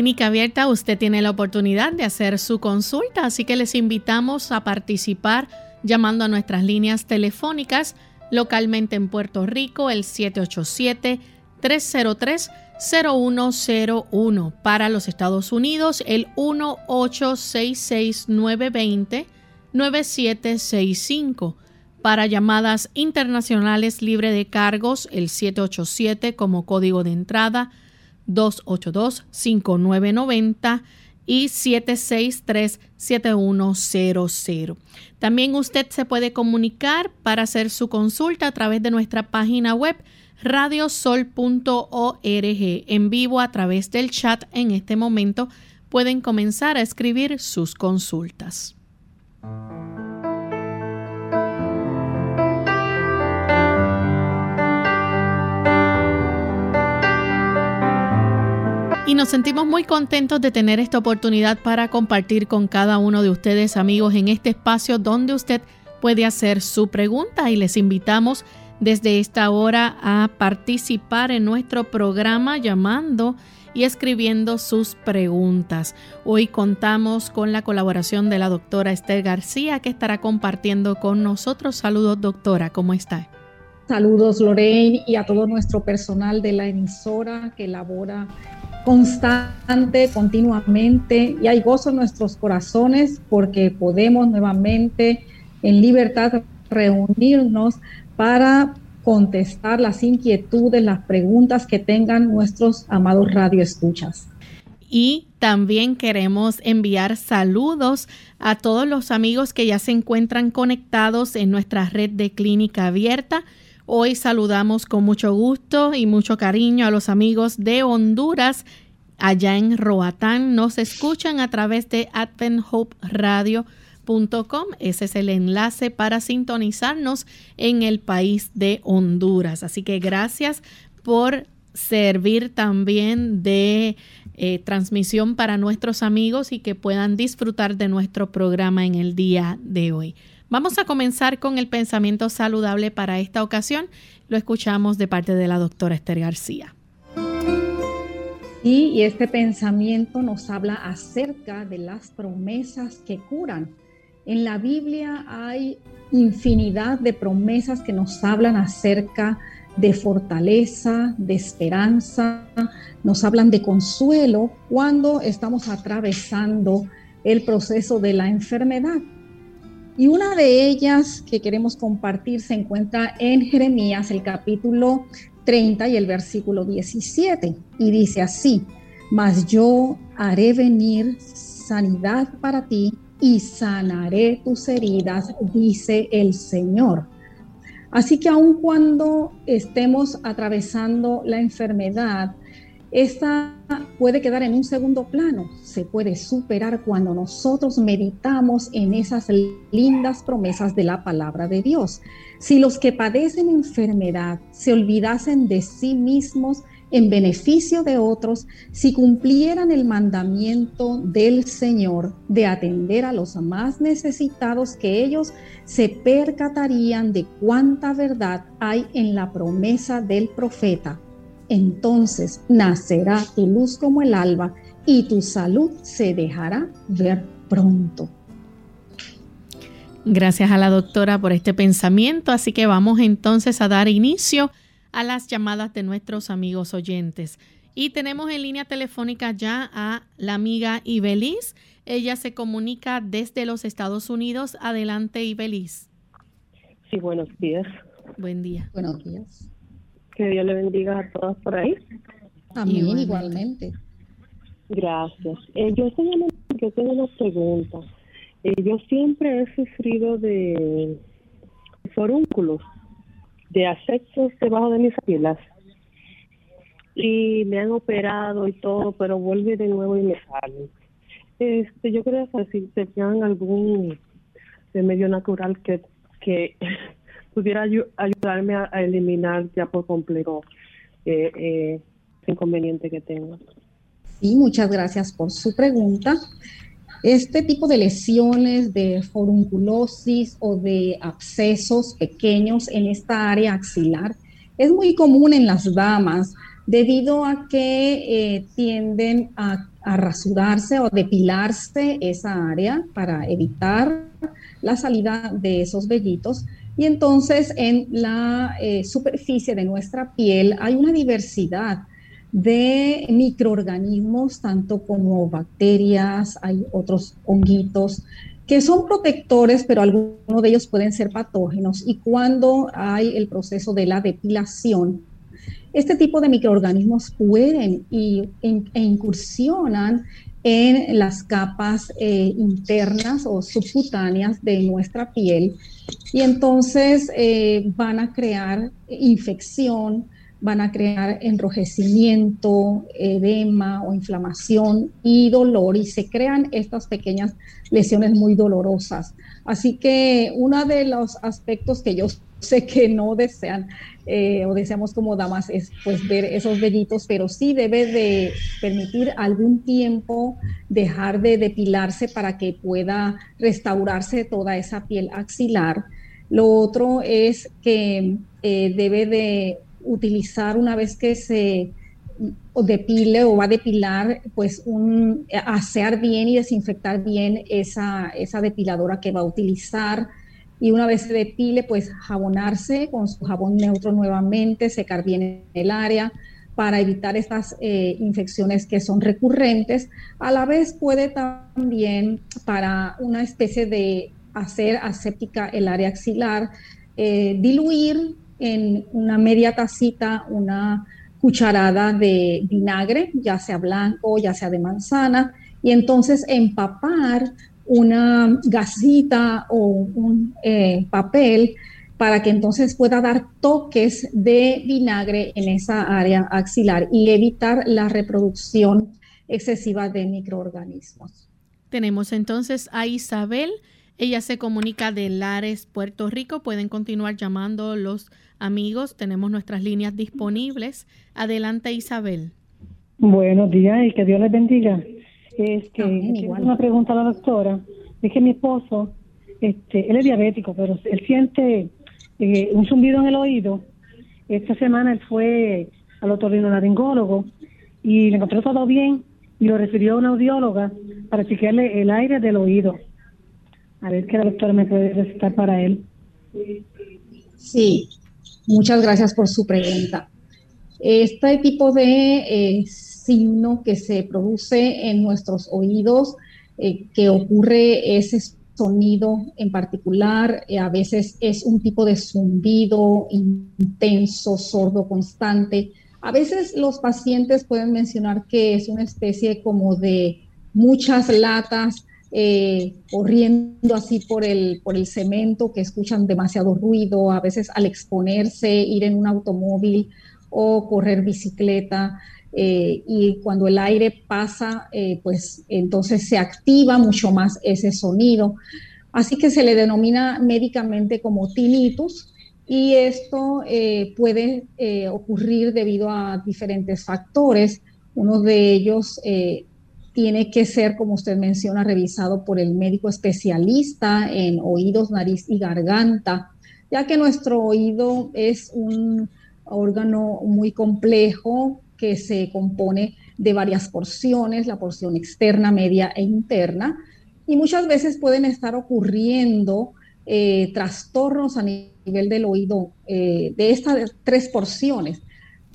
Clínica Abierta usted tiene la oportunidad de hacer su consulta, así que les invitamos a participar llamando a nuestras líneas telefónicas localmente en Puerto Rico el 787-303-0101. Para los Estados Unidos el 1-866-920-9765. Para llamadas internacionales libre de cargos el 787 como código de entrada 282-5990 y 763-7100. También usted se puede comunicar para hacer su consulta a través de nuestra página web radiosol.org en vivo a través del chat en este momento pueden comenzar a escribir sus consultas. Y nos sentimos muy contentos de tener esta oportunidad para compartir con cada uno de ustedes amigos en este espacio donde usted puede hacer su pregunta y les invitamos desde esta hora a participar en nuestro programa llamando y escribiendo sus preguntas. Hoy contamos con la colaboración de la doctora Esther García que estará compartiendo con nosotros. Saludos doctora, ¿cómo está? Saludos Lorraine y a todo nuestro personal de la emisora que elabora constante, continuamente, y hay gozo en nuestros corazones porque podemos nuevamente en libertad reunirnos para contestar las inquietudes, las preguntas que tengan nuestros amados radioescuchas. Y también queremos enviar saludos a todos los amigos que ya se encuentran conectados en nuestra red de clínica abierta. Hoy saludamos con mucho gusto y mucho cariño a los amigos de Honduras allá en Roatán. Nos escuchan a través de adventhoperadio.com. Ese es el enlace para sintonizarnos en el país de Honduras. Así que gracias por servir también de eh, transmisión para nuestros amigos y que puedan disfrutar de nuestro programa en el día de hoy. Vamos a comenzar con el pensamiento saludable para esta ocasión. Lo escuchamos de parte de la doctora Esther García. Y, este pensamiento nos habla acerca de las promesas que curan. En la Biblia hay infinidad de promesas que nos hablan acerca de fortaleza, de esperanza, nos hablan de consuelo cuando estamos atravesando el proceso de la enfermedad. Y una de ellas que queremos compartir se encuentra en Jeremías, el capítulo 30 y el versículo 17. Y dice así, mas yo haré venir sanidad para ti y sanaré tus heridas, dice el Señor. Así que aun cuando estemos atravesando la enfermedad, esta puede quedar en un segundo plano, se puede superar cuando nosotros meditamos en esas lindas promesas de la palabra de Dios. Si los que padecen enfermedad se olvidasen de sí mismos en beneficio de otros, si cumplieran el mandamiento del Señor de atender a los más necesitados que ellos, se percatarían de cuánta verdad hay en la promesa del profeta entonces nacerá tu luz como el alba y tu salud se dejará ver pronto. Gracias a la doctora por este pensamiento, así que vamos entonces a dar inicio a las llamadas de nuestros amigos oyentes. Y tenemos en línea telefónica ya a la amiga Ibeliz. Ella se comunica desde los Estados Unidos. Adelante, Ibeliz. Sí, buenos días. Buen día. Buenos días. Que Dios le bendiga a todos por ahí. También igualmente. Gracias. Eh, yo llamando yo tengo una pregunta. Eh, yo siempre he sufrido de forúnculos, de asexos debajo de mis pilas. Y me han operado y todo, pero vuelve de nuevo y me sale. Este, yo quería saber si tenían algún medio natural que, que pudiera ayudarme a, eliminar ya por completo eh, eh, inconveniente que tengo. Sí, muchas gracias por su pregunta. Este tipo de lesiones de forunculosis o de abscesos pequeños en esta área axilar es muy común en las damas debido a que eh, tienden a, rasurarse o depilarse esa área para evitar la salida de esos vellitos. Y entonces en la eh, superficie de nuestra piel hay una diversidad de microorganismos, tanto como bacterias, hay otros honguitos que son protectores, pero algunos de ellos pueden ser patógenos. Y cuando hay el proceso de la depilación, este tipo de microorganismos pueden y, e incursionan en las capas eh, internas o subcutáneas de nuestra piel y entonces eh, van a crear infección, van a crear enrojecimiento, edema o inflamación y dolor y se crean estas pequeñas lesiones muy dolorosas. Así que uno de los aspectos que yo sé que no desean eh, o deseamos como damas es pues ver esos vellitos, pero sí debe de permitir algún tiempo dejar de depilarse para que pueda restaurarse toda esa piel axilar. Lo otro es que eh, debe de utilizar una vez que se depile o va a depilar, pues un, asear bien y desinfectar bien esa, esa depiladora que va a utilizar. Y una vez se depile, pues jabonarse con su jabón neutro nuevamente, secar bien el área para evitar estas eh, infecciones que son recurrentes. A la vez puede también para una especie de hacer aséptica el área axilar, eh, diluir en una media tacita una cucharada de vinagre, ya sea blanco, ya sea de manzana, y entonces empapar una gasita o un eh, papel para que entonces pueda dar toques de vinagre en esa área axilar y evitar la reproducción excesiva de microorganismos. Tenemos entonces a Isabel. Ella se comunica de Lares, Puerto Rico. Pueden continuar llamando los amigos. Tenemos nuestras líneas disponibles. Adelante, Isabel. Buenos días y que Dios les bendiga. Este, una pregunta a la doctora. Es que mi esposo, este, él es diabético, pero él siente eh, un zumbido en el oído. Esta semana él fue al otorrinolaringólogo y le encontró todo bien y lo refirió a una audióloga para chequearle el aire del oído. A ver qué la doctora me puede recitar para él. Sí, muchas gracias por su pregunta. Este tipo de eh, signo que se produce en nuestros oídos, eh, que ocurre ese sonido en particular, eh, a veces es un tipo de zumbido intenso, sordo, constante. A veces los pacientes pueden mencionar que es una especie como de muchas latas eh, corriendo así por el, por el cemento, que escuchan demasiado ruido, a veces al exponerse, ir en un automóvil o correr bicicleta. Eh, y cuando el aire pasa, eh, pues entonces se activa mucho más ese sonido. Así que se le denomina médicamente como tinnitus y esto puede ocurrir debido a diferentes factores. Uno de ellos tiene que ser, como usted menciona, revisado por el médico especialista en oídos, nariz y garganta, ya que nuestro oído es un órgano muy complejo que se compone de varias porciones, la porción externa, media e interna, y muchas veces pueden estar ocurriendo eh, trastornos a nivel del oído eh, de estas tres porciones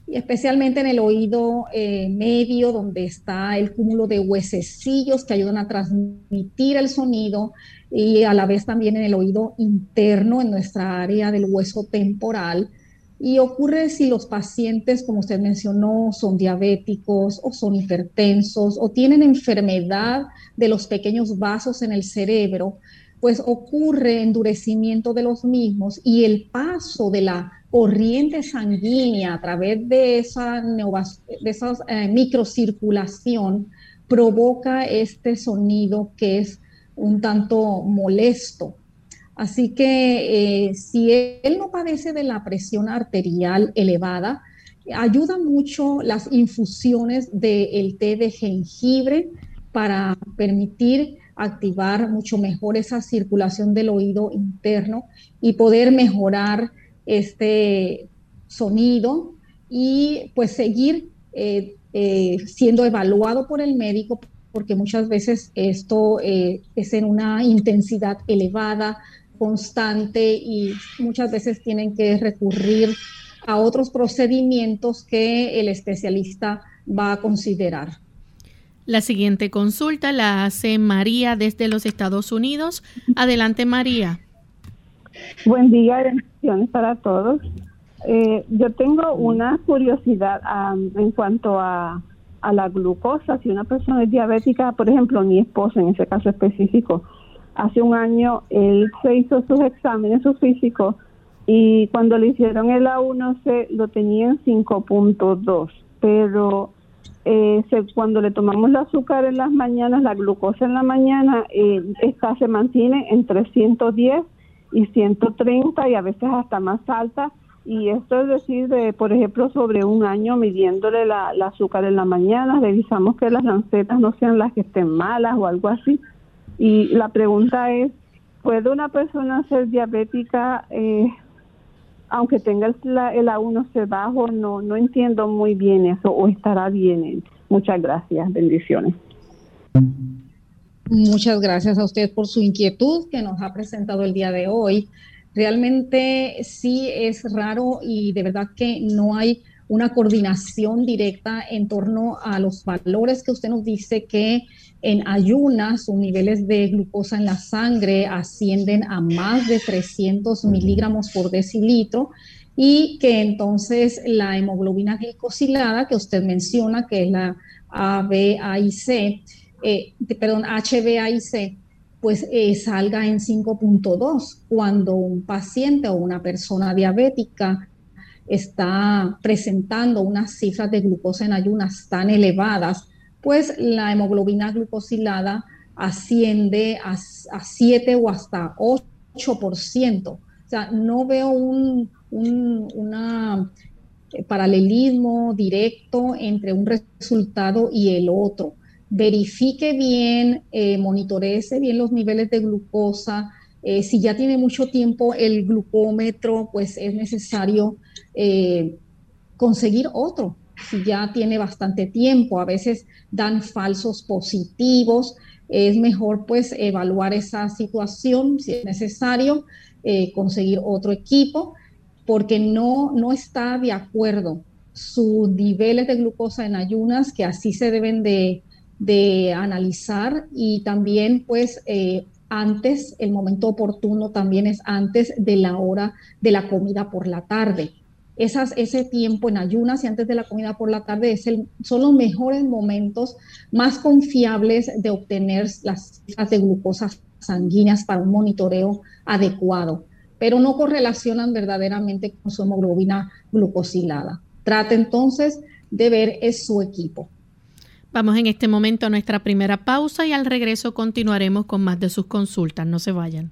y especialmente en el oído eh, medio, donde está el cúmulo de huesecillos que ayudan a transmitir el sonido, y a la vez también en el oído interno, en nuestra área del hueso temporal, Y ocurre si los pacientes, como usted mencionó, son diabéticos o son hipertensos o tienen enfermedad de los pequeños vasos en el cerebro, pues ocurre endurecimiento de los mismos y el paso de la corriente sanguínea a través de esa, de esa eh, microcirculación provoca este sonido que es un tanto molesto. Así que eh, si él no padece de la presión arterial elevada, ayuda mucho las infusiones del té de jengibre para permitir activar mucho mejor esa circulación del oído interno y poder mejorar este sonido y pues seguir eh, eh, siendo evaluado por el médico porque muchas veces esto es en una intensidad elevada, constante y muchas veces tienen que recurrir a otros procedimientos que el especialista va a considerar. La siguiente consulta la hace María desde los Estados Unidos. Adelante, María. Buen día, bendiciones para todos. Eh, yo tengo una curiosidad en cuanto a, a la glucosa. Si una persona es diabética, por ejemplo, mi esposo en ese caso específico, hace un año él se hizo sus exámenes, su físico, y cuando le hicieron el A1C lo tenía en 5.2, pero eh, cuando le tomamos el azúcar en las mañanas, la glucosa en la mañana, eh, esta se mantiene entre 110 y 130 y a veces hasta más alta. Y esto es decir, de, por ejemplo, sobre un año midiéndole la, la azúcar en la mañana, revisamos que las lancetas no sean las que estén malas o algo así y la pregunta es, ¿puede una persona ser diabética eh, aunque tenga el, el A1C bajo? No, no entiendo muy bien eso o estará bien. Muchas gracias, bendiciones. Muchas gracias a usted por su inquietud que nos ha presentado el día de hoy. Realmente sí es raro y de verdad que no hay una coordinación directa en torno a los valores que usted nos dice que en ayunas sus niveles de glucosa en la sangre ascienden a más de 300 miligramos por decilitro y que entonces la hemoglobina glicosilada que usted menciona, que es la ABAIC, eh, perdón, HbA1c, pues eh, salga en 5.2 cuando un paciente o una persona diabética está presentando unas cifras de glucosa en ayunas tan elevadas, pues la hemoglobina glucosilada asciende a, 7 o hasta 8%. O sea, no veo un, eh, paralelismo directo entre un resultado y el otro. Verifique bien, eh, monitorece bien los niveles de glucosa. Eh, si ya tiene mucho tiempo el glucómetro, pues es necesario eh, conseguir otro. Si ya tiene bastante tiempo, a veces dan falsos positivos, es mejor pues evaluar esa situación, si es necesario, eh, conseguir otro equipo, porque no, no está de acuerdo sus niveles de glucosa en ayunas, que así se deben de, analizar. Y también pues eh, antes, el momento oportuno también es antes de la hora de la comida por la tarde esas, ese tiempo en ayunas y antes de la comida por la tarde son los mejores momentos más confiables de obtener las cifras de glucosa sanguíneas para un monitoreo adecuado, pero no correlacionan verdaderamente con su hemoglobina glucosilada. Trate entonces de ver es su equipo. Vamos en este momento a nuestra primera pausa y al regreso continuaremos con más de sus consultas. No se vayan.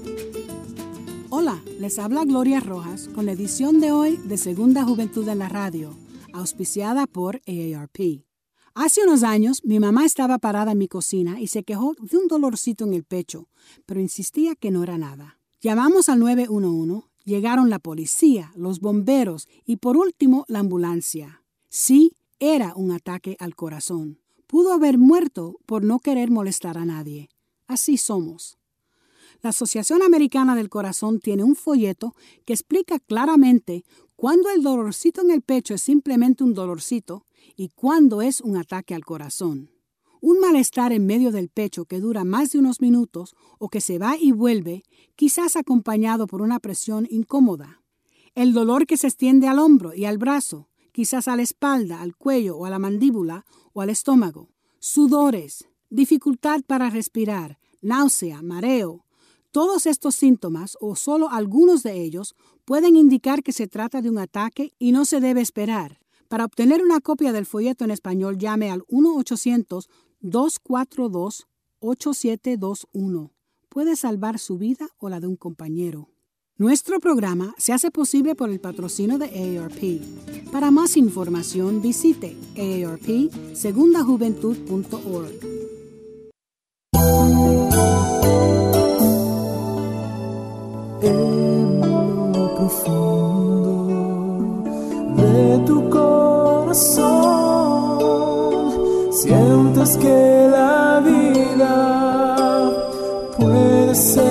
Hola, les habla Gloria Rojas con la edición de hoy de Segunda Juventud en la Radio, auspiciada por AARP. Hace unos años mi mamá estaba parada en mi cocina y se quejó de un dolorcito en el pecho, pero insistía que no era nada. Llamamos al 911, llegaron la policía, los bomberos y por último la ambulancia. Sí, era un ataque al corazón. Pudo haber muerto por no querer molestar a nadie. Así somos. La Asociación Americana del Corazón tiene un folleto que explica claramente cuándo el dolorcito en el pecho es simplemente un dolorcito y cuándo es un ataque al corazón. Un malestar en medio del pecho que dura más de unos minutos o que se va y vuelve, quizás acompañado por una presión incómoda. El dolor que se extiende al hombro y al brazo, quizás a la espalda, al cuello o a la mandíbula o al estómago. Sudores, dificultad para respirar, náusea, mareo, todos estos síntomas, o solo algunos de ellos, pueden indicar que se trata de un ataque y no se debe esperar. Para obtener una copia del folleto en español, llame al 1-800-242-8721. Puede salvar su vida o la de un compañero. Nuestro programa se hace posible por el patrocinio de AARP. Para más información visite aarpsegundajuventud.org. de tu corazón. Sientes que la vida puede ser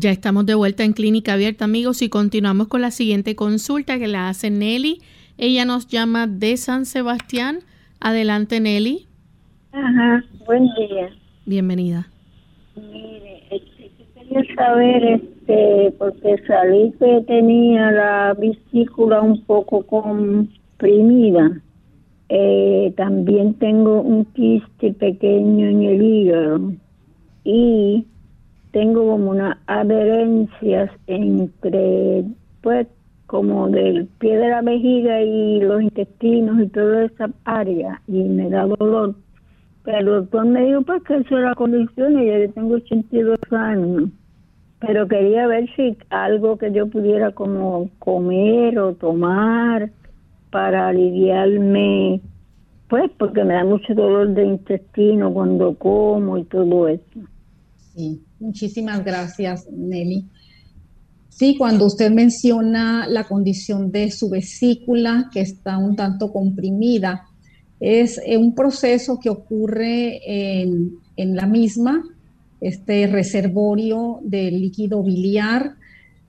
Ya estamos de vuelta en Clínica Abierta, amigos, y continuamos con la siguiente consulta que la hace Nelly. Ella nos llama de San Sebastián. Adelante, Nelly. Ajá, buen día. Bienvenida. Mire, este, quería saber, este, porque salí que tenía la vesícula un poco comprimida. Eh, también tengo un quiste pequeño en el hígado y tengo como unas adherencias entre, pues, como del pie de la vejiga y los intestinos y toda esa área, y me da dolor. Pero el doctor me dijo, pues, que eso era condición, y yo tengo 82 años. Pero quería ver si algo que yo pudiera como comer o tomar para aliviarme, pues, porque me da mucho dolor de intestino cuando como y todo eso. Sí. Muchísimas gracias, Nelly. Sí, cuando usted menciona la condición de su vesícula que está un tanto comprimida, es eh, un proceso que ocurre en, la misma, este reservorio de líquido biliar,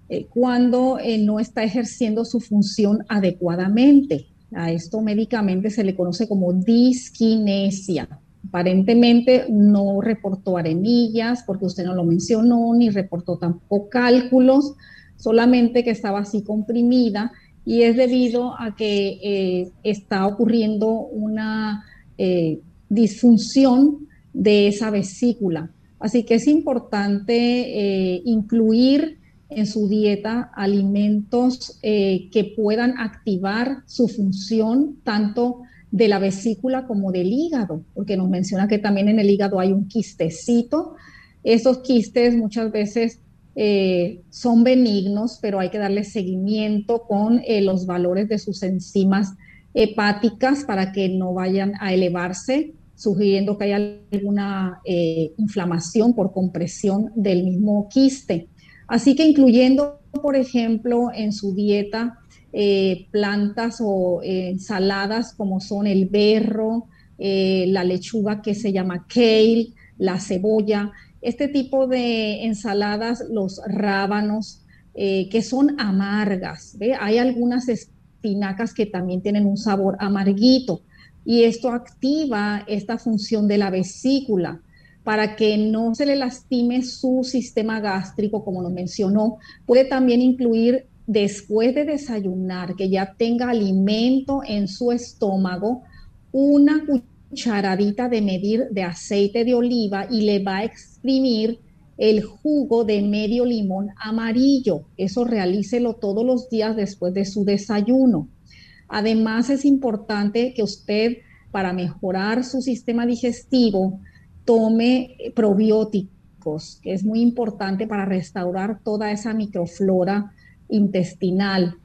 eh, cuando eh, no está ejerciendo su función adecuadamente. A esto médicamente se le conoce como disquinesia. Aparentemente no reportó arenillas porque usted no lo mencionó, ni reportó tampoco cálculos, solamente que estaba así comprimida y es debido a que eh, está ocurriendo una eh, disfunción de esa vesícula. Así que es importante eh, incluir en su dieta alimentos que puedan activar su función tanto de la vesícula como del hígado, porque nos menciona que también en el hígado hay un quistecito. Esos quistes muchas veces eh, son benignos, pero hay que darle seguimiento con eh, los valores de sus enzimas hepáticas para que no vayan a elevarse, sugiriendo que haya alguna eh, inflamación por compresión del mismo quiste. Así que incluyendo, por ejemplo, en su dieta eh, plantas o eh, ensaladas como son el berro, eh, la lechuga que se llama kale, la cebolla, este tipo de ensaladas, los rábanos, que son amargas. Hay algunas espinacas que también tienen un sabor amarguito y esto activa esta función de la vesícula para que no se le lastime su sistema gástrico, como nos mencionó. Puede también incluir después de desayunar, que ya tenga alimento en su estómago, una cucharadita de medir de aceite de oliva y le va a exprimir el jugo de medio limón amarillo. Eso realícelo todos los días después de su desayuno. Además es importante que usted para mejorar su sistema digestivo tome probióticos, que es muy importante para restaurar toda esa microflora intestinal.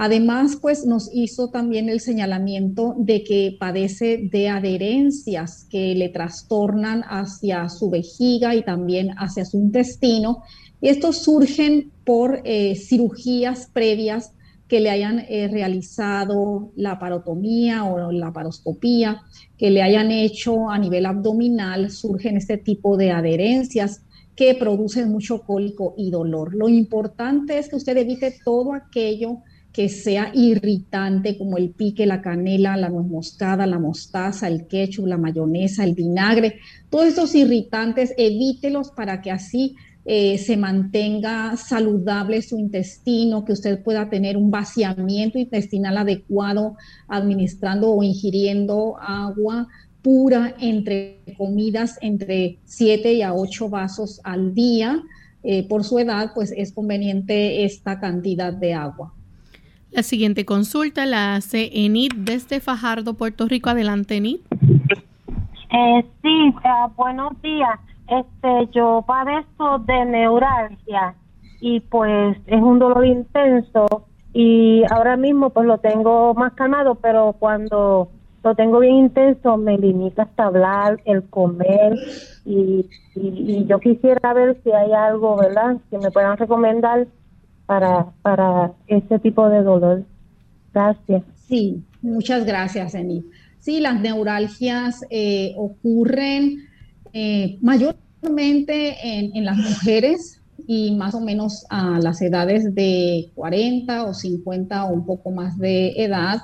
Además, pues nos hizo también el señalamiento de que padece de adherencias que le trastornan hacia su vejiga y también hacia su intestino. Y estos surgen por eh, cirugías previas que le hayan eh, realizado la parotomía o la paroscopía, que le hayan hecho a nivel abdominal, surgen este tipo de adherencias que producen mucho cólico y dolor. Lo importante es que usted evite todo aquello que sea irritante, como el pique, la canela, la nuez moscada, la mostaza, el ketchup, la mayonesa, el vinagre. Todos estos irritantes, evítelos para que así eh, se mantenga saludable su intestino, que usted pueda tener un vaciamiento intestinal adecuado administrando o ingiriendo agua pura entre comidas entre 7 y a 8 vasos al día. Eh, por su edad, pues es conveniente esta cantidad de agua. La siguiente consulta la hace Enid desde Fajardo, Puerto Rico. Adelante, Enid. Eh, sí, buenos días. Este, yo padezco de neuralgia y pues es un dolor intenso y ahora mismo pues lo tengo más calmado, pero cuando lo tengo bien intenso me limita hasta hablar, el comer y, y, yo quisiera ver si hay algo, ¿verdad?, que me puedan recomendar para, para este tipo de dolor. Gracias. Sí, muchas gracias, Eni. Sí, las neuralgias eh, ocurren eh, mayormente en, las mujeres y más o menos a las edades de 40 o 50 o un poco más de edad.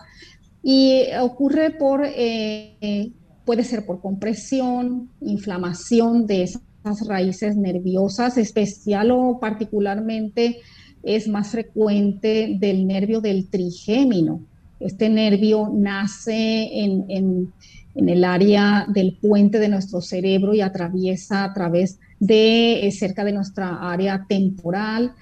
Y ocurre por, eh, puede ser por compresión, inflamación de esas raíces nerviosas, especial o particularmente es más frecuente del nervio del trigémino. Este nervio nace en en el área del puente de nuestro cerebro y atraviesa a través de eh, cerca de nuestra área temporal,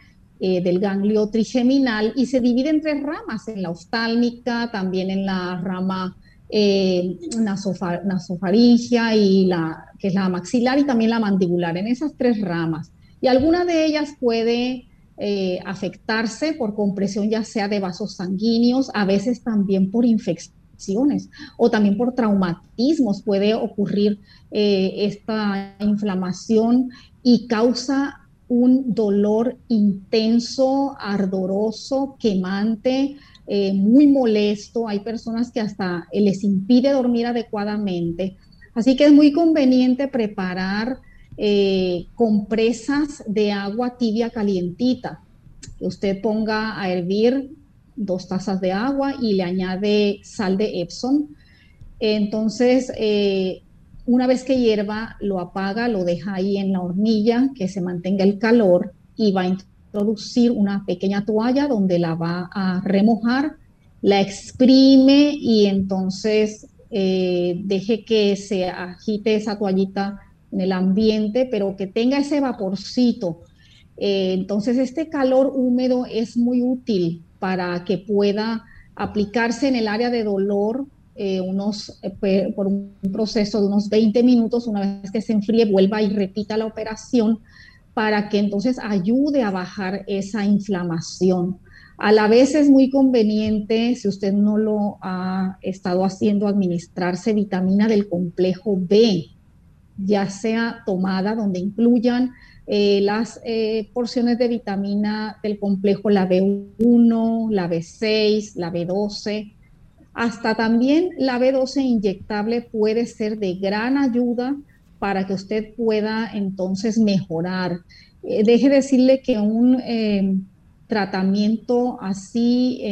eh, del ganglio trigeminal y se divide en tres ramas, en la oftálmica, también en la rama eh, nasofaringia y la que es la maxilar y también la mandibular, en esas tres ramas. Y alguna de ellas puede afectarse por compresión ya sea de vasos sanguíneos, a veces también por infección o también por traumatismos puede ocurrir eh, esta inflamación y causa un dolor intenso, ardoroso, quemante, eh, muy molesto. Hay personas que hasta les impide dormir adecuadamente. Así que es muy conveniente preparar eh, compresas de agua tibia calientita. Usted ponga a hervir dos tazas de agua y le añade sal de Epsom. Entonces, eh, una vez que hierva, lo apaga, lo deja ahí en la hornilla, que se mantenga el calor y va a introducir una pequeña toalla donde la va a remojar, la exprime y entonces eh, deje que se agite esa toallita en el ambiente, pero que tenga ese vaporcito. Eh, entonces, este calor húmedo es muy útil para que pueda aplicarse en el área de dolor eh, unos, eh, por un proceso de unos 20 minutos, una vez que se enfríe, vuelva y repita la operación para que entonces ayude a bajar esa inflamación. A la vez es muy conveniente, si usted no lo ha estado haciendo, administrarse vitamina del complejo B, ya sea tomada donde incluyan eh, las porciones de vitamina del complejo, la B1, la B6, la B12, hasta también la B12 inyectable puede ser de gran ayuda para que usted pueda entonces mejorar. Eh, deje decirle que un tratamiento así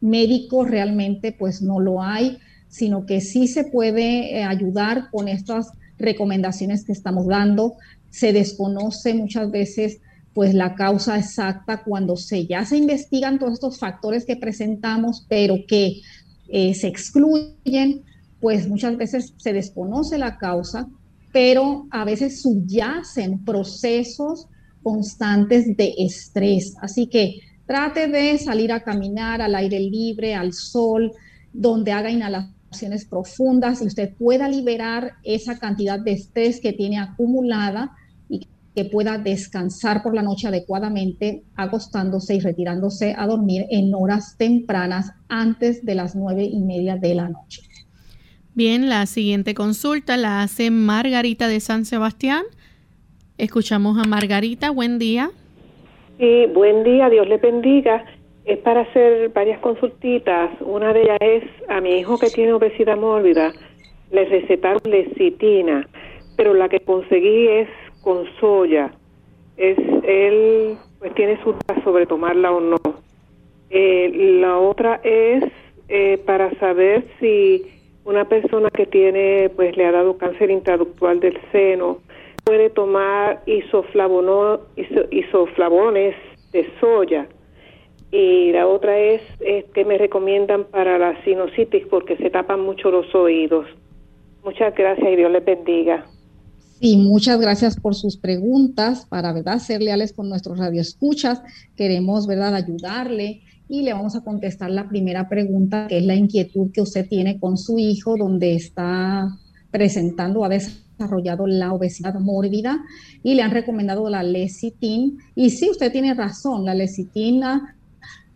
médico realmente pues no lo hay, sino que sí se puede eh, ayudar con estas recomendaciones que estamos dando. Se desconoce muchas veces pues la causa exacta cuando se ya se investigan todos estos factores que presentamos, pero que eh, se excluyen, pues muchas veces se desconoce la causa, pero a veces subyacen procesos constantes de estrés. Así que trate de salir a caminar al aire libre, al sol, donde haga inhalaciones profundas y usted pueda liberar esa cantidad de estrés que tiene acumulada que pueda descansar por la noche adecuadamente, acostándose y retirándose a dormir en horas tempranas antes de las nueve y media de la noche. Bien, la siguiente consulta la hace Margarita de San Sebastián. Escuchamos a Margarita. Buen día. Sí, buen día. Dios le bendiga. Es para hacer varias consultitas. Una de ellas es a mi hijo que tiene obesidad mórbida. Le recetaron lecitina, pero la que conseguí es con soya. Es él pues tiene su duda sobre tomarla o no. Eh, la otra es eh, para saber si una persona que tiene pues le ha dado cáncer intraductual del seno puede tomar isoflavono, isoflavones de soya. Y la otra es, que me recomiendan para la sinusitis porque se tapan mucho los oídos. Muchas gracias y Dios les bendiga. Sí, muchas gracias por sus preguntas. Para verdad ser leales con nuestros radioescuchas, queremos verdad ayudarle y le vamos a contestar la primera pregunta, que es la inquietud que usted tiene con su hijo, donde está presentando a veces desarrollado la obesidad mórbida y le han recomendado la lecitin. Y sí, usted tiene razón, la lecitina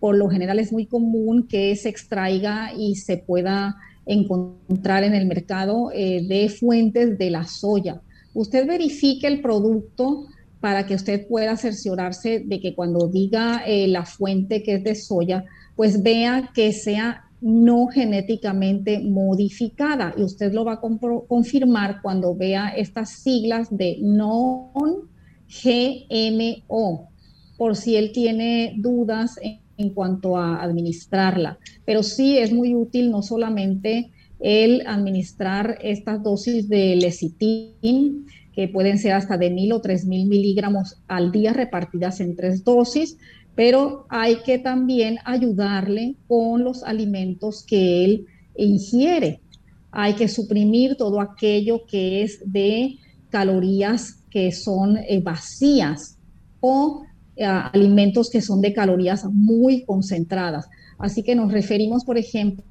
por lo general es muy común que se extraiga y se pueda encontrar en el mercado eh, de fuentes de la soya. Usted verifique el producto para que usted pueda cerciorarse de que cuando diga eh, la fuente que es de soya, pues vea que sea no genéticamente modificada. Y usted lo va a confirmar cuando vea estas siglas de non-GMO, por si él tiene dudas en, en, cuanto a administrarla. Pero sí es muy útil no solamente el administrar estas dosis de lecitin, que pueden ser hasta de mil o tres mil miligramos al día repartidas en tres dosis, pero hay que también ayudarle con los alimentos que él ingiere. Hay que suprimir todo aquello que es de calorías que son eh, vacías o eh, alimentos que son de calorías muy concentradas. Así que nos referimos, por ejemplo,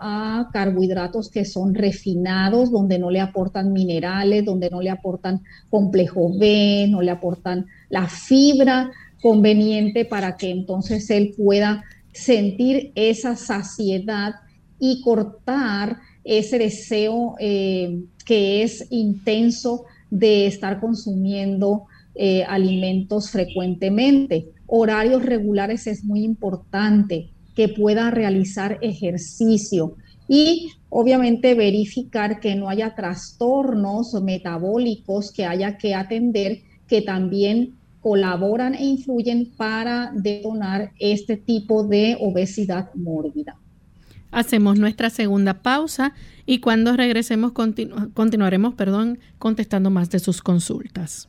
a carbohidratos que son refinados, donde no le aportan minerales, donde no le aportan complejo B, no le aportan la fibra conveniente para que entonces él pueda sentir esa saciedad y cortar ese deseo eh, que es intenso de estar consumiendo eh, alimentos frecuentemente. Horarios regulares es muy importante, que pueda realizar ejercicio y obviamente verificar que no haya trastornos metabólicos que haya que atender que también colaboran e influyen para detonar este tipo de obesidad mórbida. Hacemos nuestra segunda pausa y cuando regresemos continuaremos perdón, contestando más de sus consultas.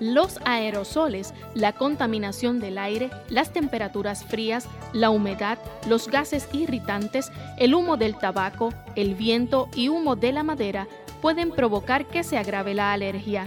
Los aerosoles, la contaminación del aire, las temperaturas frías, la humedad, los gases irritantes, el humo del tabaco, el viento y humo de la madera pueden provocar que se agrave la alergia.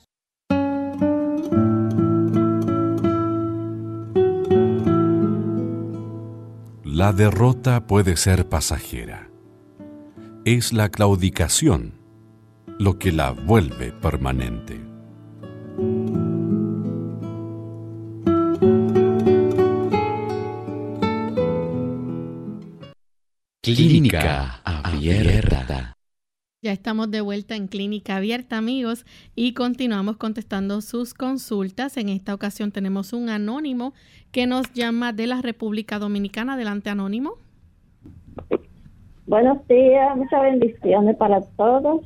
La derrota puede ser pasajera. Es la claudicación lo que la vuelve permanente. Clínica Abierta. Ya estamos de vuelta en Clínica Abierta, amigos, y continuamos contestando sus consultas. En esta ocasión tenemos un anónimo que nos llama de la República Dominicana. Adelante, anónimo. Buenos días, muchas bendiciones para todos.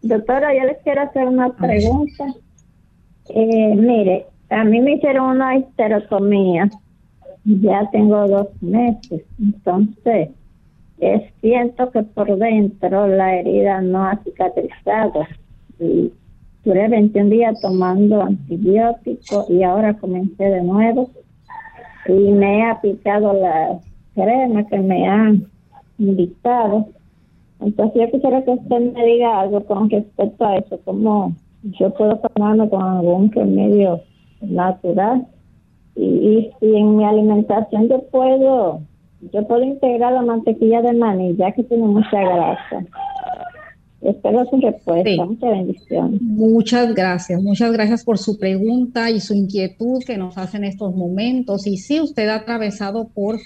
Doctora, yo les quiero hacer una pregunta. Eh, mire, a mí me hicieron una histerotomía. Ya tengo dos meses. Entonces, es siento que por dentro la herida no ha cicatrizado. Y duré 21 días tomando antibióticos y ahora comencé de nuevo. Y me he aplicado la crema que me han invitado. Entonces yo quisiera que usted me diga algo con respecto a eso, cómo yo puedo tomarme con algún remedio natural y, y en mi alimentación yo puedo yo puedo integrar la mantequilla de maní, ya que tiene mucha grasa. Espero su respuesta. Muchas bendiciones. Muchas gracias. Muchas gracias por su pregunta y su inquietud que nos hace en estos momentos. Y sí, usted ha atravesado por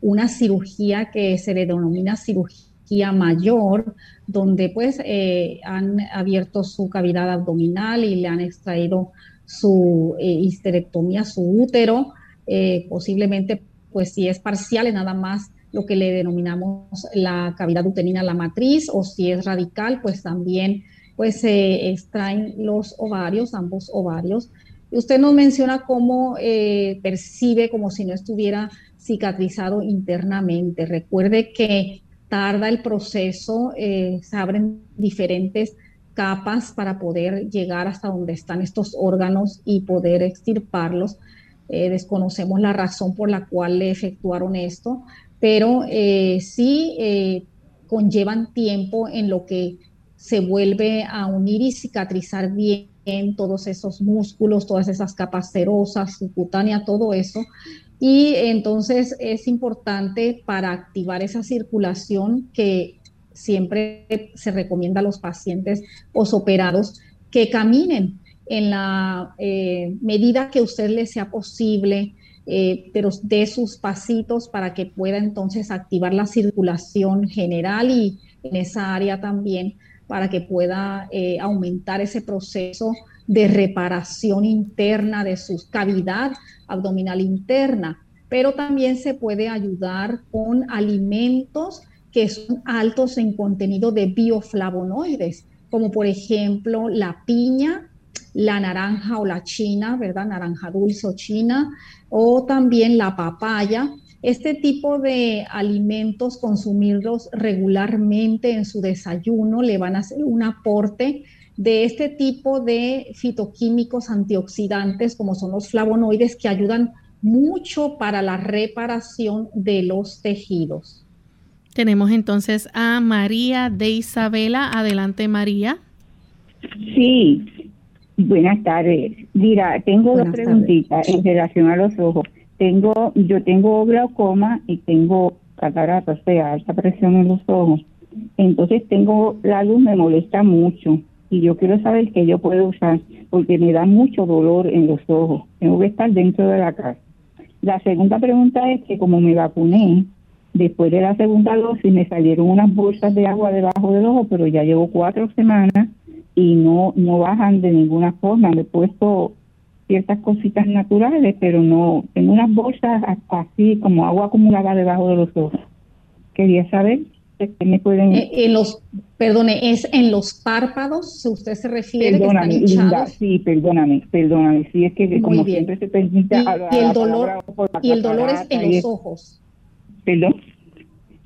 una cirugía que se le denomina cirugía mayor, donde pues eh, han abierto su cavidad abdominal y le han extraído su eh, histerectomía, su útero, eh, posiblemente pues si es parcial, es nada más lo que le denominamos la cavidad uterina, la matriz, o si es radical, pues también pues se extraen los ovarios, ambos ovarios. Y usted nos menciona cómo eh, percibe como si no estuviera cicatrizado internamente. Recuerde que tarda el proceso, eh, se abren diferentes capas para poder llegar hasta donde están estos órganos y poder extirparlos. Eh, desconocemos la razón por la cual le efectuaron esto, pero eh, sí eh, conllevan tiempo en lo que se vuelve a unir y cicatrizar bien todos esos músculos, todas esas capas serosas, subcutánea, todo eso. Y entonces es importante para activar esa circulación que siempre se recomienda a los pacientes posoperados que caminen, en la eh, medida que usted le sea posible, eh, pero de sus pasitos para que pueda entonces activar la circulación general y en esa área también para que pueda eh, aumentar ese proceso de reparación interna de su cavidad abdominal interna. Pero también se puede ayudar con alimentos que son altos en contenido de bioflavonoides, como por ejemplo la piña, la naranja o la china, ¿verdad? Naranja dulce o china, o también la papaya. Este tipo de alimentos, consumirlos regularmente en su desayuno, le van a hacer un aporte de este tipo de fitoquímicos antioxidantes, como son los flavonoides, que ayudan mucho para la reparación de los tejidos. Tenemos entonces a María de Isabela. Adelante, María. Sí, Buenas tardes. Mira, tengo dos preguntitas en relación a los ojos. Tengo, yo tengo glaucoma y tengo cataratas, o sea, alta presión en los ojos. Entonces tengo, la luz me molesta mucho y yo quiero saber qué yo puedo usar porque me da mucho dolor en los ojos. Tengo que estar dentro de la casa. La segunda pregunta es que como me vacuné, después de la segunda dosis me salieron unas bolsas de agua debajo del ojo, pero ya llevo cuatro semanas y no, no bajan de ninguna forma. Me he puesto ciertas cositas naturales, pero no, en unas bolsas así como agua acumulada debajo de los ojos. Quería saber qué me pueden... Eh, en los, perdone, ¿es en los párpados? Si usted se refiere perdóname, que están sí, perdóname, perdóname. Sí, es que como siempre se permite... Y, el dolor, y el dolor es en los ojos. ¿Perdón?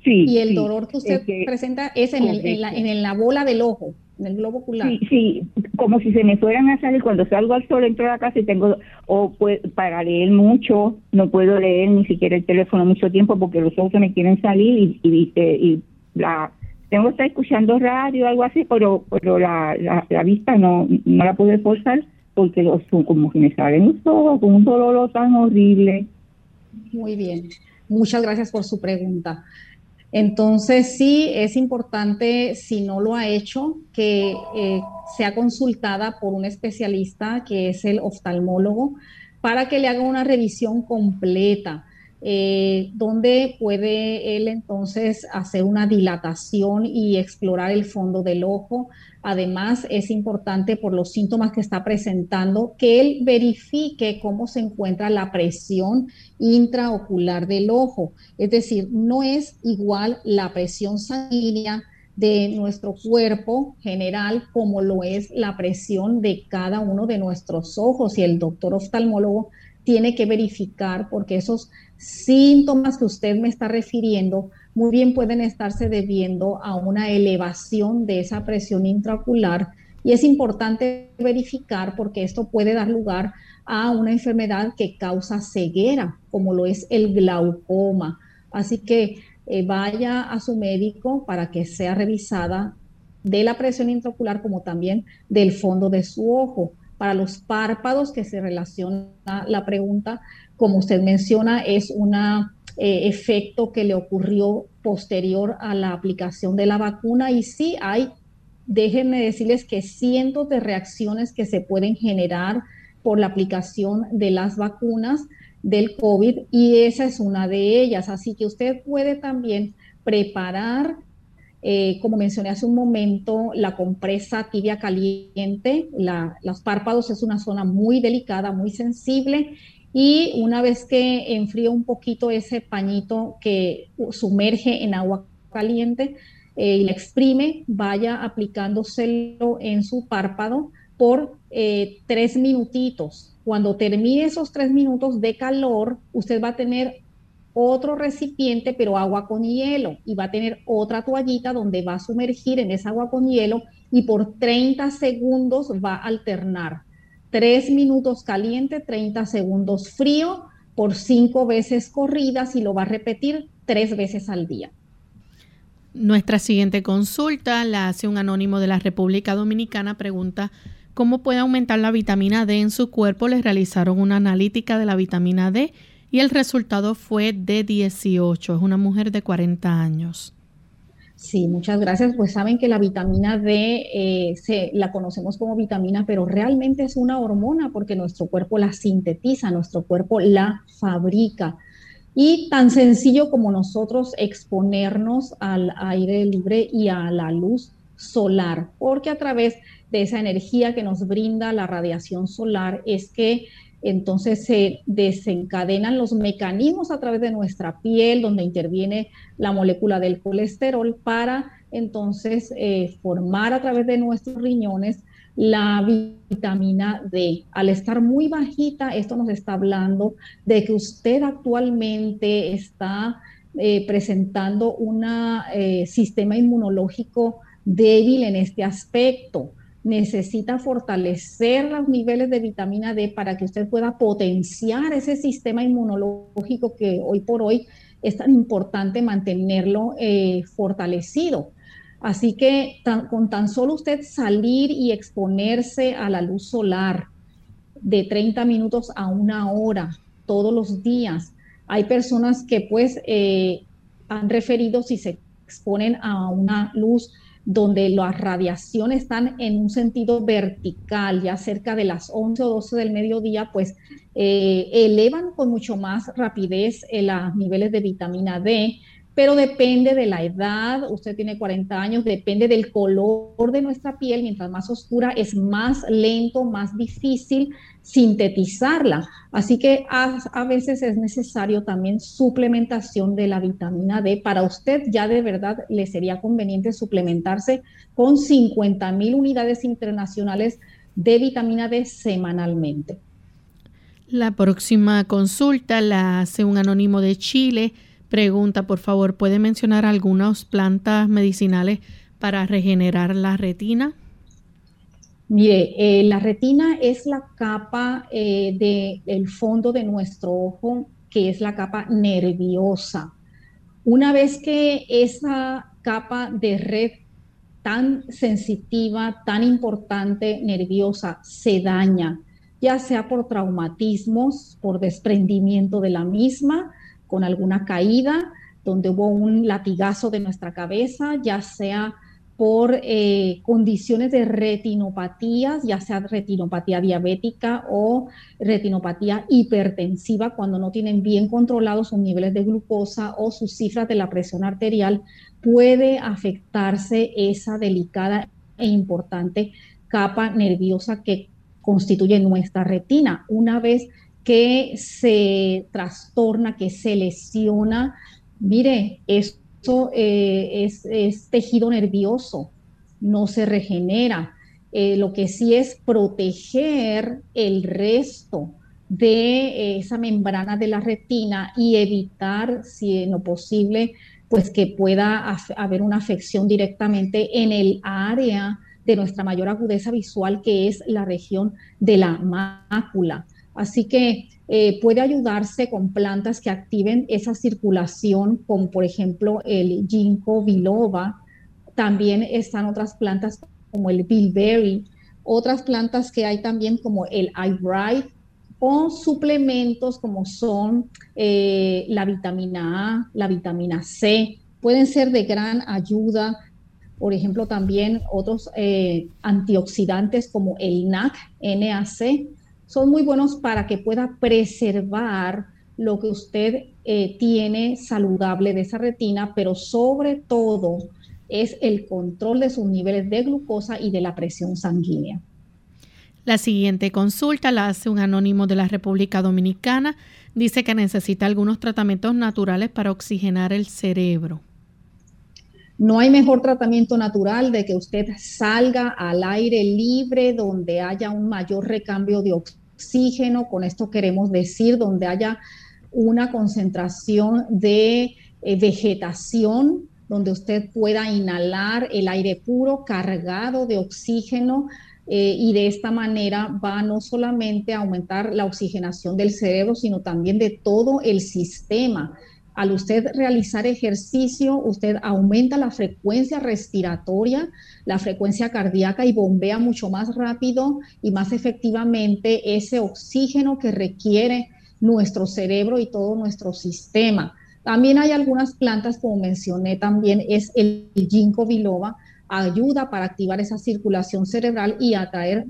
Sí. Y el dolor que usted presenta es en, en, la, en la bola del ojo en el globo ocular. Sí, sí, como si se me fueran a salir cuando salgo al sol, entro a la casa y tengo, o pues, para leer mucho, no puedo leer ni siquiera el teléfono mucho tiempo porque los ojos me quieren salir y, y, y la tengo que estar escuchando radio o algo así, pero, pero la, la, vista no, no la puedo forzar porque los, como que me salen los ojos con un dolor tan horrible. Muy bien. Muchas gracias por su pregunta. Entonces, sí, es importante, si no lo ha hecho, que eh, sea consultada por un especialista que es el oftalmólogo para que le haga una revisión completa eh, donde puede él entonces hacer una dilatación y explorar el fondo del ojo. Además, es importante por los síntomas que está presentando que él verifique cómo se encuentra la presión intraocular del ojo. Es decir, no es igual la presión sanguínea de nuestro cuerpo general como lo es la presión de cada uno de nuestros ojos y el doctor oftalmólogo tiene que verificar porque esos síntomas que usted me está refiriendo muy bien pueden estarse debiendo a una elevación de esa presión intraocular y es importante verificar porque esto puede dar lugar a una enfermedad que causa ceguera, como lo es el glaucoma. Así que eh, vaya a su médico para que sea revisada de la presión intraocular como también del fondo de su ojo. Para los párpados que se relaciona la pregunta, como usted menciona, es un eh, efecto que le ocurrió posterior a la aplicación de la vacuna y sí hay, déjenme decirles que cientos de reacciones que se pueden generar por la aplicación de las vacunas del COVID y esa es una de ellas. Así que usted puede también preparar, eh, como mencioné hace un momento, la compresa tibia caliente. los párpados es una zona muy delicada, muy sensible y una vez que enfríe un poquito ese pañito que sumerge en agua caliente eh, y le exprime, vaya aplicándoselo en su párpado por eh, tres minutitos. Cuando termine esos tres minutos de calor, usted va a tener otro recipiente, pero agua con hielo, y va a tener otra toallita donde va a sumergir en esa agua con hielo y por 30 segundos va a alternar 3 minutos caliente, 30 segundos frío por 5 veces corridas y lo va a repetir 3 veces al día. Nuestra siguiente consulta la hace un anónimo de la República Dominicana. Pregunta, ¿cómo puede aumentar la vitamina D en su cuerpo? Les realizaron una analítica de la vitamina D y el resultado fue de 18. Es una mujer de 40 años. Sí, muchas gracias. Pues saben que la vitamina D eh, se, la conocemos como vitamina, pero realmente es una hormona porque nuestro cuerpo la sintetiza, nuestro cuerpo la fabrica. Y tan sencillo como nosotros exponernos al aire libre y a la luz solar, porque a través de esa energía que nos brinda la radiación solar es que entonces se desencadenan los mecanismos a través de nuestra piel, donde interviene la molécula del colesterol para entonces eh, formar a través de nuestros riñones la vitamina D. Al estar muy bajita, esto nos está hablando de que usted actualmente está eh, presentando un eh, sistema inmunológico débil en este aspecto necesita fortalecer los niveles de vitamina D para que usted pueda potenciar ese sistema inmunológico que hoy por hoy es tan importante mantenerlo eh, fortalecido. Así que con tan solo usted salir y exponerse a la luz solar de 30 minutos a una hora todos los días, hay personas que pues eh, han referido si se exponen a una luz donde las radiaciones están en un sentido vertical, ya cerca de las 11 o 12 del mediodía, pues eh, elevan con mucho más rapidez eh, los niveles de vitamina D, pero depende de la edad, usted tiene 40 años, depende del color de nuestra piel, mientras más oscura es más lento, más difícil sintetizarla. Así que a, veces es necesario también suplementación de la vitamina D. Para usted ya de verdad le sería conveniente suplementarse con 50 mil unidades internacionales de vitamina D semanalmente. La próxima consulta la hace un anónimo de Chile Pregunta, por favor, ¿puede mencionar algunas plantas medicinales para regenerar la retina? Mire, eh, la retina es la capa eh, del fondo de nuestro ojo, que es la capa nerviosa. Una vez que esa capa de red tan sensitiva, tan importante, nerviosa, se daña, ya sea por traumatismos, por desprendimiento de la misma, con alguna caída, donde hubo un latigazo de nuestra cabeza, ya sea por eh, condiciones de retinopatías, ya sea retinopatía diabética o retinopatía hipertensiva, cuando no tienen bien controlados sus niveles de glucosa o sus cifras de la presión arterial, puede afectarse esa delicada e importante capa nerviosa que constituye nuestra retina. Una vez que se trastorna, que se lesiona, mire, es eh, es, tejido nervioso, no se regenera. Eh, lo que sí es proteger el resto de eh, esa membrana de la retina y evitar, si en lo posible, pues que pueda haber una afección directamente en el área de nuestra mayor agudeza visual, que es la región de la mácula. Así que eh, puede ayudarse con plantas que activen esa circulación, como por ejemplo el ginkgo biloba. También están otras plantas como el bilberry, otras plantas que hay también como el eyebright o suplementos como son eh, la vitamina A, la vitamina C, pueden ser de gran ayuda. Por ejemplo, también otros eh, antioxidantes como el NAC, NAC, son muy buenos para que pueda preservar lo que usted eh, tiene saludable de esa retina, pero sobre todo es el control de sus niveles de glucosa y de la presión sanguínea. La siguiente consulta la hace un anónimo de la República Dominicana. Dice que necesita algunos tratamientos naturales para oxigenar el cerebro. No hay mejor tratamiento natural de que usted salga al aire libre donde haya un mayor recambio de oxígeno oxígeno, con esto queremos decir donde haya una concentración de eh, vegetación, donde usted pueda inhalar el aire puro cargado de oxígeno eh, y de esta manera va no solamente a aumentar la oxigenación del cerebro, sino también de todo el sistema al usted realizar ejercicio, usted aumenta la frecuencia respiratoria, la frecuencia cardíaca y bombea mucho más rápido y más efectivamente ese oxígeno que requiere nuestro cerebro y todo nuestro sistema. También hay algunas plantas, como mencioné también, es el ginkgo biloba, ayuda para activar esa circulación cerebral y atraer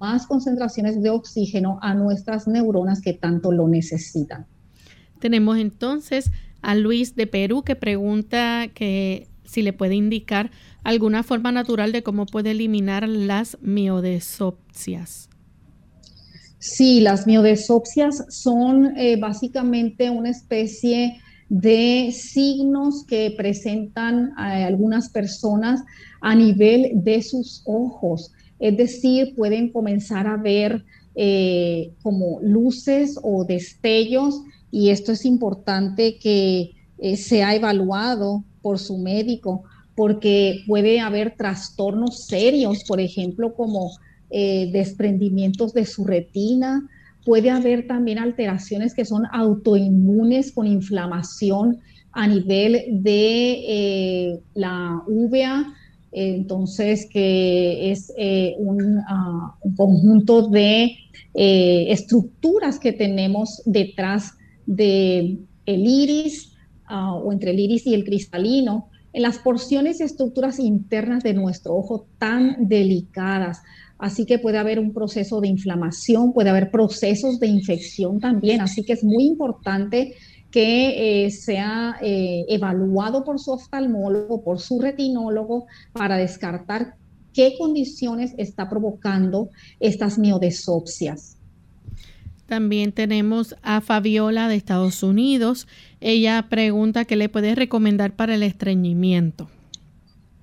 más concentraciones de oxígeno a nuestras neuronas que tanto lo necesitan. Tenemos entonces a Luis de Perú que pregunta que si le puede indicar alguna forma natural de cómo puede eliminar las miodesopsias. Sí, las miodesopsias son eh, básicamente una especie de signos que presentan a algunas personas a nivel de sus ojos. Es decir, pueden comenzar a ver eh, como luces o destellos y esto es importante que eh, sea evaluado por su médico porque puede haber trastornos serios, por ejemplo, como eh, desprendimientos de su retina, puede haber también alteraciones que son autoinmunes con inflamación a nivel de eh, la uvea, entonces que es un, ah, un, conjunto de estructuras que tenemos detrás de el iris ah, o entre el iris y el cristalino, en las porciones y estructuras internas de nuestro ojo tan delicadas. Así que puede haber un proceso de inflamación, puede haber procesos de infección también. Así que es muy importante que eh, sea eh, evaluado por su oftalmólogo, por su retinólogo, para descartar qué condiciones está provocando estas miodesopsias. También tenemos a Fabiola de Estados Unidos. Ella pregunta qué le puede recomendar para el estreñimiento.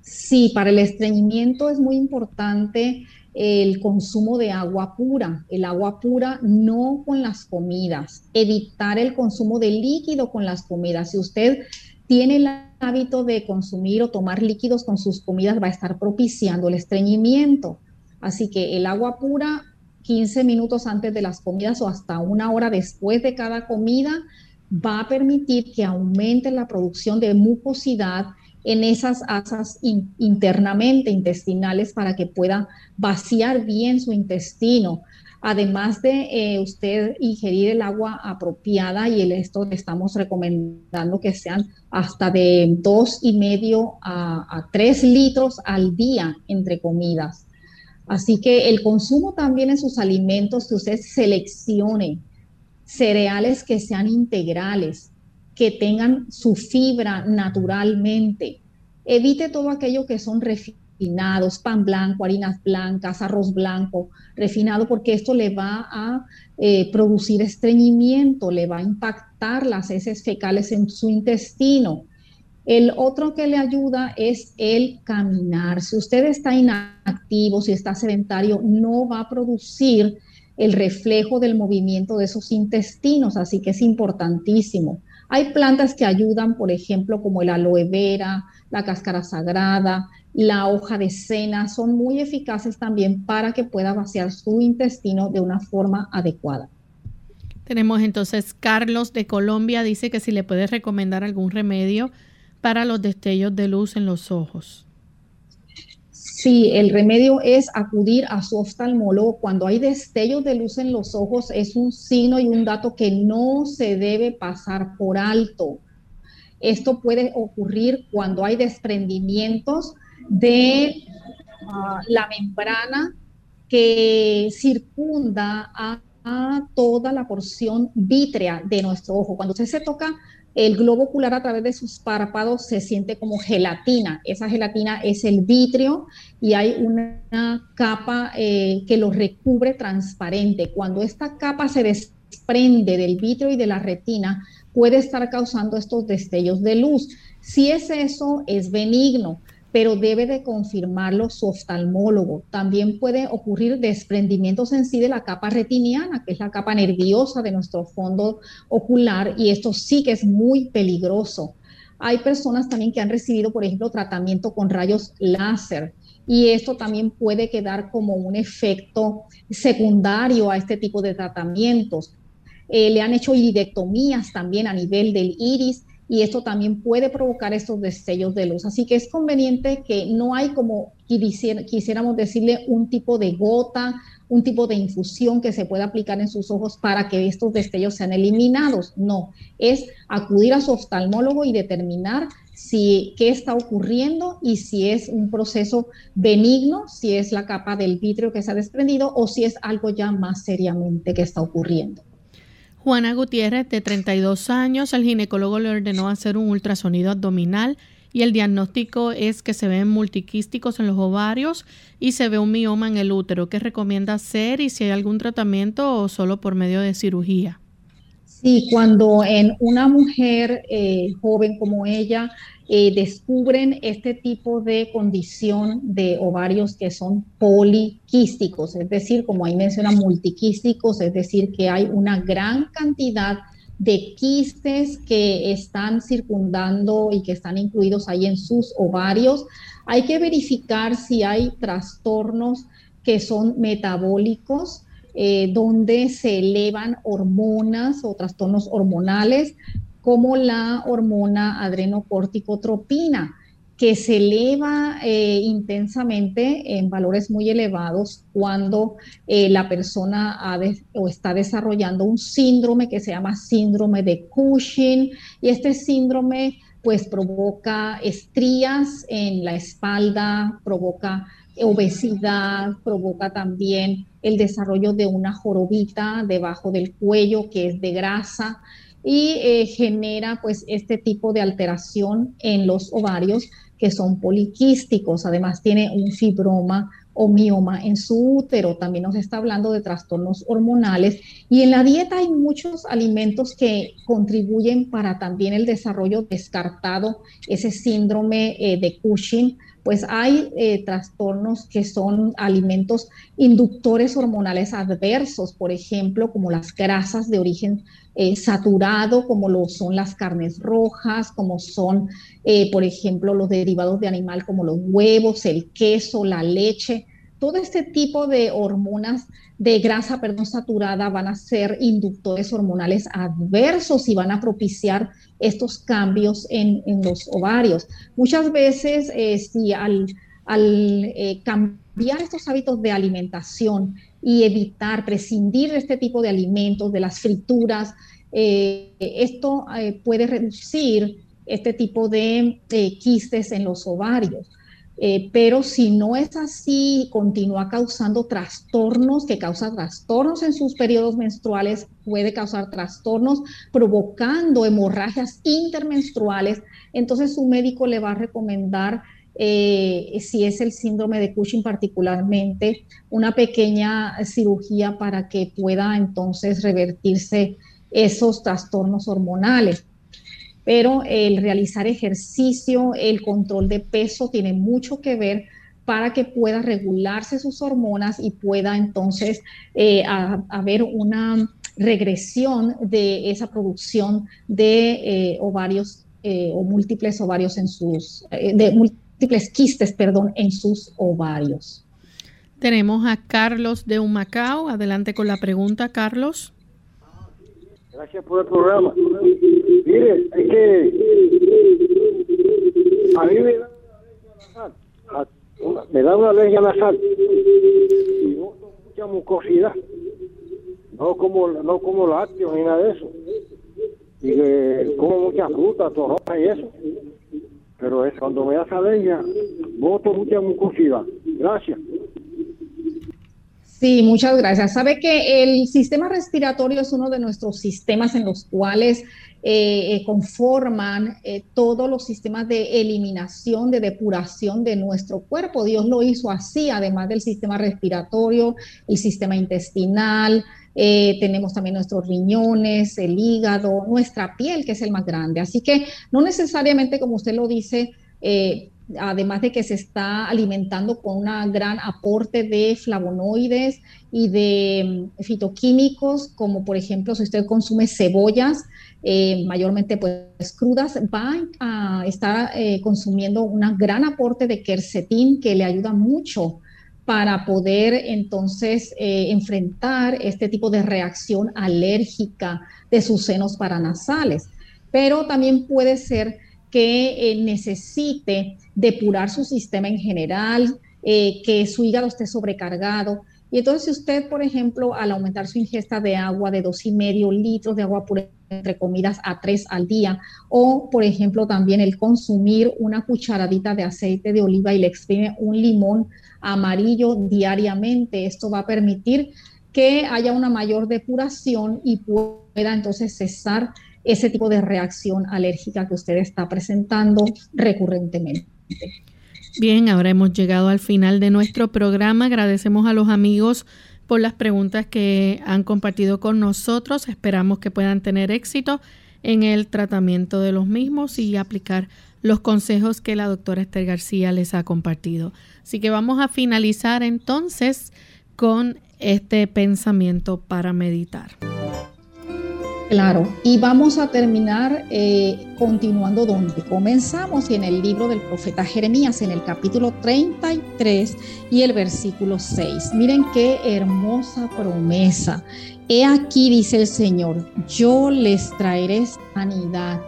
Sí, para el estreñimiento es muy importante el consumo de agua pura. El agua pura no con las comidas. Evitar el consumo de líquido con las comidas. Si usted tiene el hábito de consumir o tomar líquidos con sus comidas, va a estar propiciando el estreñimiento. Así que el agua pura 15 minutos antes de las comidas o hasta una hora después de cada comida, va a permitir que aumente la producción de mucosidad en esas asas internamente intestinales para que pueda vaciar bien su intestino. Además de eh, usted ingerir el agua apropiada y el, esto le estamos recomendando que sean hasta de dos y medio a, a tres litros al día entre comidas. Así que el consumo también en sus alimentos, que usted seleccione cereales que sean integrales, que tengan su fibra naturalmente. Evite todo aquello que son refinados pan blanco, harinas blancas, arroz blanco refinado, porque esto le va a eh, producir estreñimiento, le va a impactar las heces fecales en su intestino. El otro que le ayuda es el caminar. Si usted está inactivo, si está sedentario, no va a producir el reflejo del movimiento de esos intestinos, así que es importantísimo. Hay plantas que ayudan, por ejemplo, como el aloe vera, la cáscara sagrada, la hoja de cena, son muy eficaces también para que pueda vaciar su intestino de una forma adecuada. Tenemos entonces Carlos de Colombia, dice que si le puede recomendar algún remedio para los destellos de luz en los ojos. Sí, el remedio es acudir a su oftalmólogo. Cuando hay destellos de luz en los ojos es un signo y un dato que no se debe pasar por alto. Esto puede ocurrir cuando hay desprendimientos de ah, la membrana que circunda a, a, toda la porción vítrea de nuestro ojo. Cuando usted se toca el globo ocular a través de sus párpados se siente como gelatina. Esa gelatina es el vitrio y hay una capa eh, que lo recubre transparente. Cuando esta capa se desprende del vitrio y de la retina, puede estar causando estos destellos de luz. Si es eso, es benigno pero debe de confirmarlo su oftalmólogo. También puede ocurrir desprendimientos en sí de la capa retiniana, que es la capa nerviosa de nuestro fondo ocular, y esto sí que es muy peligroso. Hay personas también que han recibido, por ejemplo, tratamiento con rayos láser, y esto también puede quedar como un efecto secundario a este tipo de tratamientos. Eh, le han hecho iridectomías también a nivel del iris y esto también puede provocar estos destellos de luz. Así que es conveniente que no hay como quisiéramos decirle un tipo de gota, un tipo de infusión que se pueda aplicar en sus ojos para que estos destellos sean eliminados. No, es acudir a su oftalmólogo y determinar si qué está ocurriendo y si es un proceso benigno, si es la capa del vitrio que se ha desprendido o si es algo ya más seriamente que está ocurriendo. Juana Gutiérrez, de 32 años, el ginecólogo le ordenó hacer un ultrasonido abdominal y el diagnóstico es que se ven multiquísticos en los ovarios y se ve un mioma en el útero. ¿Qué recomienda hacer y si hay algún tratamiento o solo por medio de cirugía? Sí, cuando en una mujer eh, joven como ella eh, descubren este tipo de condición de ovarios que son poliquísticos, es decir, como ahí menciona, multiquísticos, es decir, que hay una gran cantidad de quistes que están circundando y que están incluidos ahí en sus ovarios. Hay que verificar si hay trastornos que son metabólicos, eh, donde se elevan hormonas o trastornos hormonales como la hormona adrenocorticotropina, que se eleva eh, intensamente en valores muy elevados cuando eh, la persona o está desarrollando un síndrome que se llama síndrome de Cushing y este síndrome pues provoca estrías en la espalda, provoca obesidad, provoca también el desarrollo de una jorobita debajo del cuello que es de grasa y eh, genera pues este tipo de alteración en los ovarios que son poliquísticos. Además tiene un fibroma o mioma en su útero. También nos está hablando de trastornos hormonales. Y en la dieta hay muchos alimentos que contribuyen para también el desarrollo descartado, ese síndrome eh, de Cushing. Pues hay eh, trastornos que son alimentos inductores hormonales adversos, por ejemplo, como las grasas de origen eh, saturado, como lo son las carnes rojas, como son, eh, por ejemplo, los derivados de animal, como los huevos, el queso, la leche. Todo este tipo de hormonas de grasa, perdón, saturada van a ser inductores hormonales adversos y van a propiciar estos cambios en, los ovarios. Muchas veces, eh, si al, al cambiar estos hábitos de alimentación, y evitar, prescindir de este tipo de alimentos, de las frituras. Eh, esto eh, puede reducir este tipo de quistes en los ovarios. Eh, pero si no es así, continúa causando trastornos, que causa trastornos en sus periodos menstruales, puede causar trastornos provocando hemorragias intermenstruales, entonces su médico le va a recomendar, eh, si es el síndrome de Cushing particularmente, una pequeña cirugía para que pueda entonces revertirse esos trastornos hormonales. Pero el realizar ejercicio, el control de peso tiene mucho que ver para que pueda regularse sus hormonas y pueda entonces eh, haber una regresión de esa producción de eh, ovarios o múltiples ovarios en sus, quistes, perdón, en sus ovarios. Tenemos a Carlos de Humacao. Adelante con la pregunta, Carlos. Gracias por el programa. Mire, es que a mí me da una, me da una alergia nasal y no mucha mucosidad. No como, no como lácteos ni nada de eso. Y que como muchas frutas, torrojas y eso. Pero es cuando me da esa alergia, boto mucha mucosidad. Gracias. Sí, muchas gracias. Sabe que el sistema respiratorio es uno de nuestros sistemas en los cuales eh, eh, conforman eh, todos los sistemas de eliminación, de depuración de nuestro cuerpo. Dios lo hizo así, además del sistema respiratorio, el sistema intestinal, tenemos también nuestros riñones, el hígado, nuestra piel, que es el más grande. Así que no necesariamente, como usted lo dice, además de que se está alimentando con un gran aporte de flavonoides y de mm, fitoquímicos, como por ejemplo si usted consume cebollas, eh, mayormente pues crudas, va a estar eh, consumiendo un gran aporte de quercetín que le ayuda mucho para poder entonces eh, enfrentar este tipo de reacción alérgica de sus senos paranasales. Pero también puede ser que necesite depurar su sistema en general, que su hígado esté sobrecargado. Y entonces, si usted, por ejemplo, al aumentar su ingesta de agua de dos y medio litros de agua pura entre comidas a tres al día, o por ejemplo también el consumir una cucharadita de aceite de oliva y le exprime un limón amarillo diariamente, esto va a permitir que haya una mayor depuración y pueda entonces cesar ese tipo de reacción alérgica que usted está presentando recurrentemente. Bien, ahora hemos llegado al final de nuestro programa. Agradecemos a los amigos por las preguntas que han compartido con nosotros. Esperamos que puedan tener éxito en el tratamiento de los mismos y aplicar los consejos que la doctora Esther García les ha compartido. Así que vamos a finalizar entonces con este pensamiento para meditar. Claro, y vamos a terminar eh, continuando donde comenzamos en el libro del profeta Jeremías, en el capítulo 33 y el versículo 6. Miren qué hermosa promesa. He aquí, dice el Señor, yo les traeré sanidad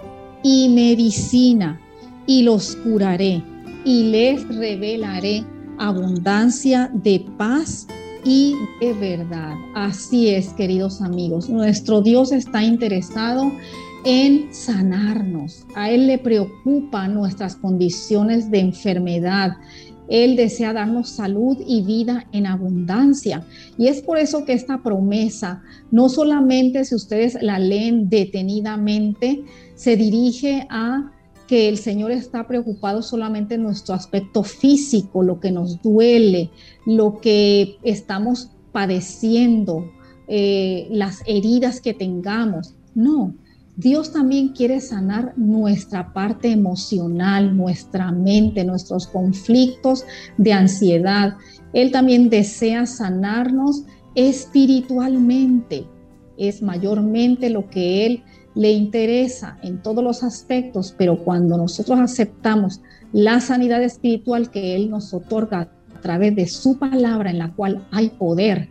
y medicina y los curaré y les revelaré abundancia de paz y de verdad. Así es, queridos amigos. Nuestro Dios está interesado en sanarnos. A Él le preocupan nuestras condiciones de enfermedad. Él desea darnos salud y vida en abundancia. Y es por eso que esta promesa, no solamente si ustedes la leen detenidamente, se dirige a que el Señor está preocupado solamente en nuestro aspecto físico, lo que nos duele, lo que estamos padeciendo, eh, las heridas que tengamos. No, Dios también quiere sanar nuestra parte emocional, nuestra mente, nuestros conflictos de ansiedad. Él también desea sanarnos espiritualmente. Es mayormente lo que Él le interesa en todos los aspectos, pero cuando nosotros aceptamos la sanidad espiritual que Él nos otorga a través de su palabra en la cual hay poder,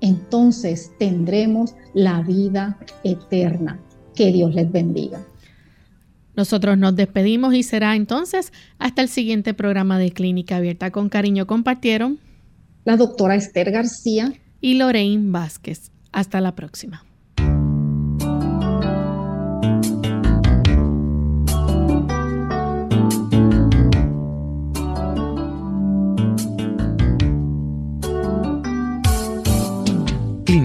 entonces tendremos la vida eterna. Que Dios les bendiga. Nosotros nos despedimos y será entonces hasta el siguiente programa de Clínica Abierta. Con cariño compartieron la doctora Esther García y Lorraine Vázquez. Hasta la próxima.